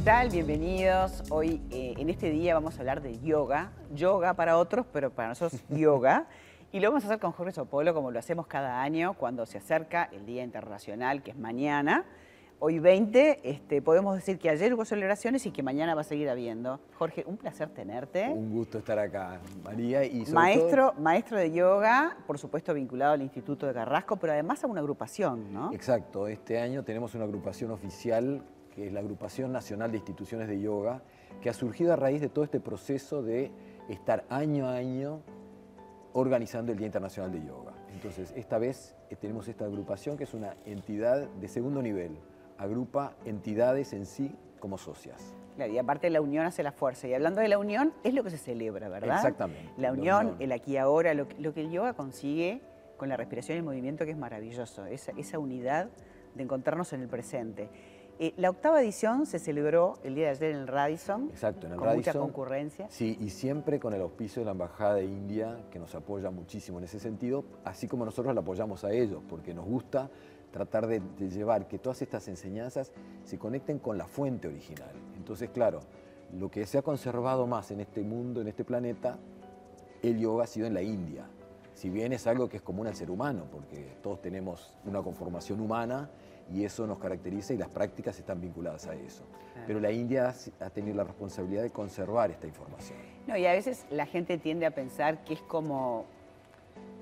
¿qué tal? Bienvenidos. Hoy eh, en este día vamos a hablar de yoga. Yoga para otros, pero para nosotros yoga. Y lo vamos a hacer con Jorge Sopolo, como lo hacemos cada año cuando se acerca el Día Internacional, que es mañana. Hoy 20, este, podemos decir que ayer hubo celebraciones y que mañana va a seguir habiendo. Jorge, un placer tenerte. Un gusto estar acá, María. Y maestro, maestro de yoga, por supuesto vinculado al Instituto de Carrasco, pero además a una agrupación, ¿no? Exacto, este año tenemos una agrupación oficial que es la Agrupación Nacional de Instituciones de Yoga, que ha surgido a raíz de todo este proceso de estar año a año organizando el Día Internacional de Yoga. Entonces, esta vez eh, tenemos esta agrupación que es una entidad de segundo nivel, agrupa entidades en sí como socias. Claro, y aparte la unión hace la fuerza. Y hablando de la unión, es lo que se celebra, ¿verdad? Exactamente. La unión, el aquí y ahora, lo, que el yoga consigue con la respiración y el movimiento, que es maravilloso, esa, esa unidad de encontrarnos en el presente. Eh, la octava edición se celebró el día de ayer en el Radisson. Exacto, en el con Radisson. mucha concurrencia. Sí, y siempre con el auspicio de la Embajada de India, que nos apoya muchísimo en ese sentido, así como nosotros la apoyamos a ellos, porque nos gusta tratar de, llevar que todas estas enseñanzas se conecten con la fuente original. Entonces, claro, lo que se ha conservado más en este mundo, en este planeta, el yoga ha sido en la India. Si bien es algo que es común al ser humano, porque todos tenemos una conformación humana y eso nos caracteriza y las prácticas están vinculadas a eso. Pero la India ha tenido la responsabilidad de conservar esta información. No, y a veces la gente tiende a pensar que es como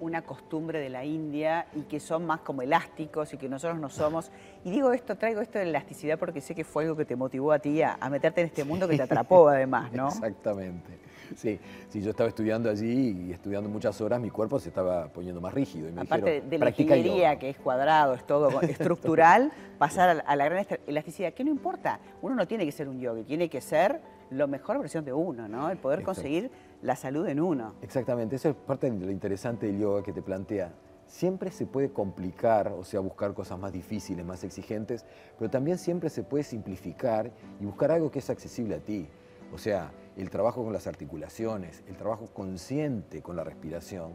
una costumbre de la India y que son más como elásticos y que nosotros no somos. Y digo esto, traigo esto de la elasticidad porque sé que fue algo que te motivó a ti a, meterte en este mundo que te atrapó además, ¿no? Exactamente. Sí, sí, yo estaba estudiando allí y estudiando muchas horas, mi cuerpo se estaba poniendo más rígido. Y me Aparte de la ingeniería, que es cuadrado, es todo estructural, pasar a la gran elasticidad, que no importa, uno no tiene que ser un yogi, tiene que ser la mejor versión de uno, ¿no? El poder conseguir la salud en uno. Exactamente, eso es parte de lo interesante del yoga que te plantea. Siempre se puede complicar, o sea, buscar cosas más difíciles, más exigentes, pero también siempre se puede simplificar y buscar algo que es accesible a ti. O sea, el trabajo con las articulaciones, el trabajo consciente con la respiración,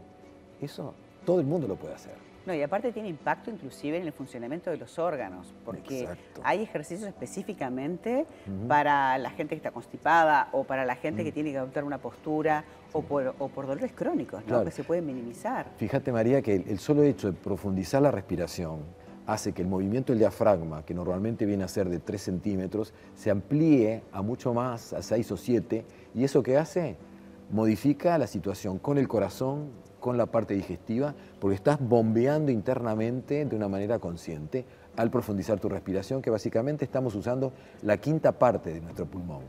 eso todo el mundo lo puede hacer. No, y aparte tiene impacto inclusive en el funcionamiento de los órganos, porque hay ejercicios específicamente para la gente que está constipada o para la gente que tiene que adoptar una postura o, por, dolores crónicos, ¿no? que se pueden minimizar. Fíjate María que el solo hecho de profundizar la respiración, hace que el movimiento del diafragma, que normalmente viene a ser de 3 centímetros, se amplíe a mucho más, a 6 o 7, y eso que hace modifica la situación con el corazón, con la parte digestiva, porque estás bombeando internamente de una manera consciente al profundizar tu respiración, que básicamente estamos usando la quinta parte de nuestro pulmón.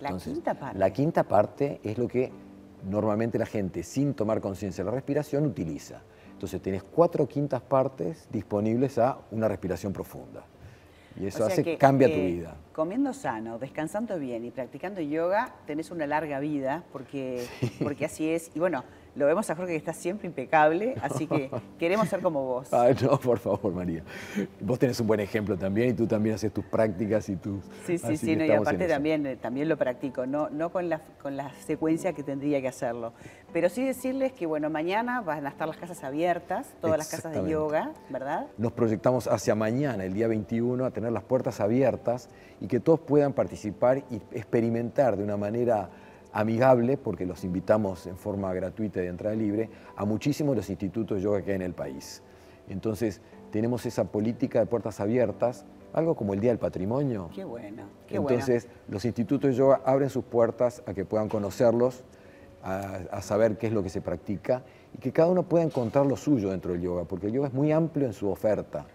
La quinta parte. La quinta parte es lo que normalmente la gente, sin tomar conciencia de la respiración, utiliza. Entonces tenés cuatro quintas partes disponibles a una respiración profunda. Y eso hace que cambia tu eh, vida. Comiendo sano, descansando bien y practicando yoga, tenés una larga vida, porque, porque así es. Y bueno, lo vemos a Jorge que está siempre impecable, así que queremos ser como vos. Ay, no, por favor, María. Vos tenés un buen ejemplo también y tú también haces tus prácticas y tus... Sí, sí, sí, y aparte también, eh, también lo practico, no, no con, la, con la secuencia que tendría que hacerlo. Pero sí decirles que, bueno, mañana van a estar las casas abiertas, todas las casas de yoga, ¿verdad? Nos proyectamos hacia mañana, el día 21, a tener las puertas abiertas y que todos puedan participar y experimentar de una manera amigable, porque los invitamos en forma gratuita y de entrada libre, a muchísimos de los institutos de yoga que hay en el país. Entonces, tenemos esa política de puertas abiertas, algo como el Día del Patrimonio. Qué bueno, qué Entonces, los institutos de yoga abren sus puertas a que puedan conocerlos, a, saber qué es lo que se practica y que cada uno pueda encontrar lo suyo dentro del yoga, porque el yoga es muy amplio en su oferta.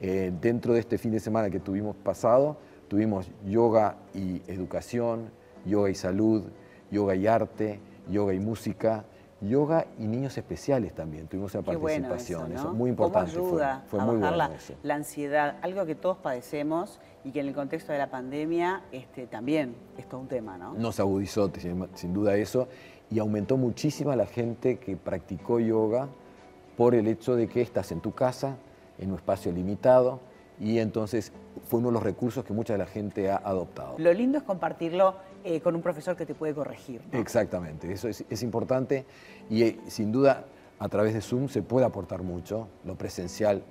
Eh, dentro de este fin de semana que tuvimos pasado, tuvimos yoga y educación, yoga y salud, yoga y arte, yoga y música, yoga y niños especiales también. Tuvimos una participación, eso, muy importante. ¿Cómo ayuda fue, a muy bajar la, ansiedad? Algo que todos padecemos y que en el contexto de la pandemia este, también es todo un tema, ¿no? Nos agudizó sin duda eso y aumentó muchísima la gente que practicó yoga por el hecho de que estás en tu casa, en un espacio limitado, y entonces fue uno de los recursos que mucha de la gente ha adoptado. Lo lindo es compartirlo eh, con un profesor que te puede corregir. Exactamente, eso es, importante y eh, sin duda a través de Zoom se puede aportar mucho, lo presencial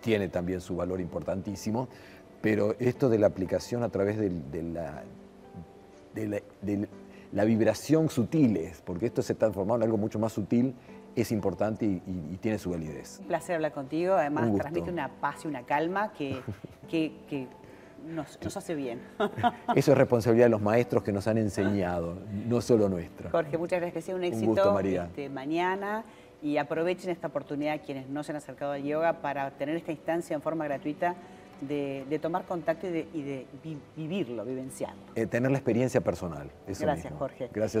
tiene también su valor importantísimo, pero esto de la aplicación a través de, la, de, la, vibración sutiles, porque esto se transformado en algo mucho más sutil, es importante y, tiene su validez. Un placer hablar contigo, además transmite una paz y una calma que, que, nos, hace bien. Eso es responsabilidad de los maestros que nos han enseñado, no solo nuestra. Jorge, muchas gracias, que sea un éxito un gusto, María. Este, mañana y aprovechen esta oportunidad quienes no se han acercado al yoga para tener esta instancia en forma gratuita de, tomar contacto y de, vivirlo, vivenciarlo. Eh, tener la experiencia personal. Gracias, Jorge. Gracias.